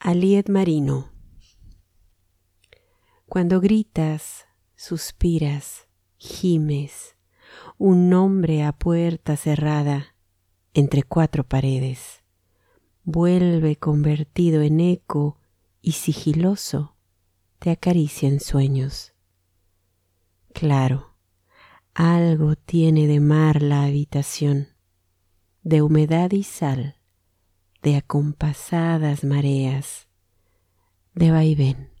Aliet Marino. Cuando gritas, suspiras, gimes, un nombre a puerta cerrada entre cuatro paredes, vuelve convertido en eco y sigiloso, te acaricia en sueños. Claro, algo tiene de mar la habitación, de humedad y sal de acompasadas mareas, de vaivén.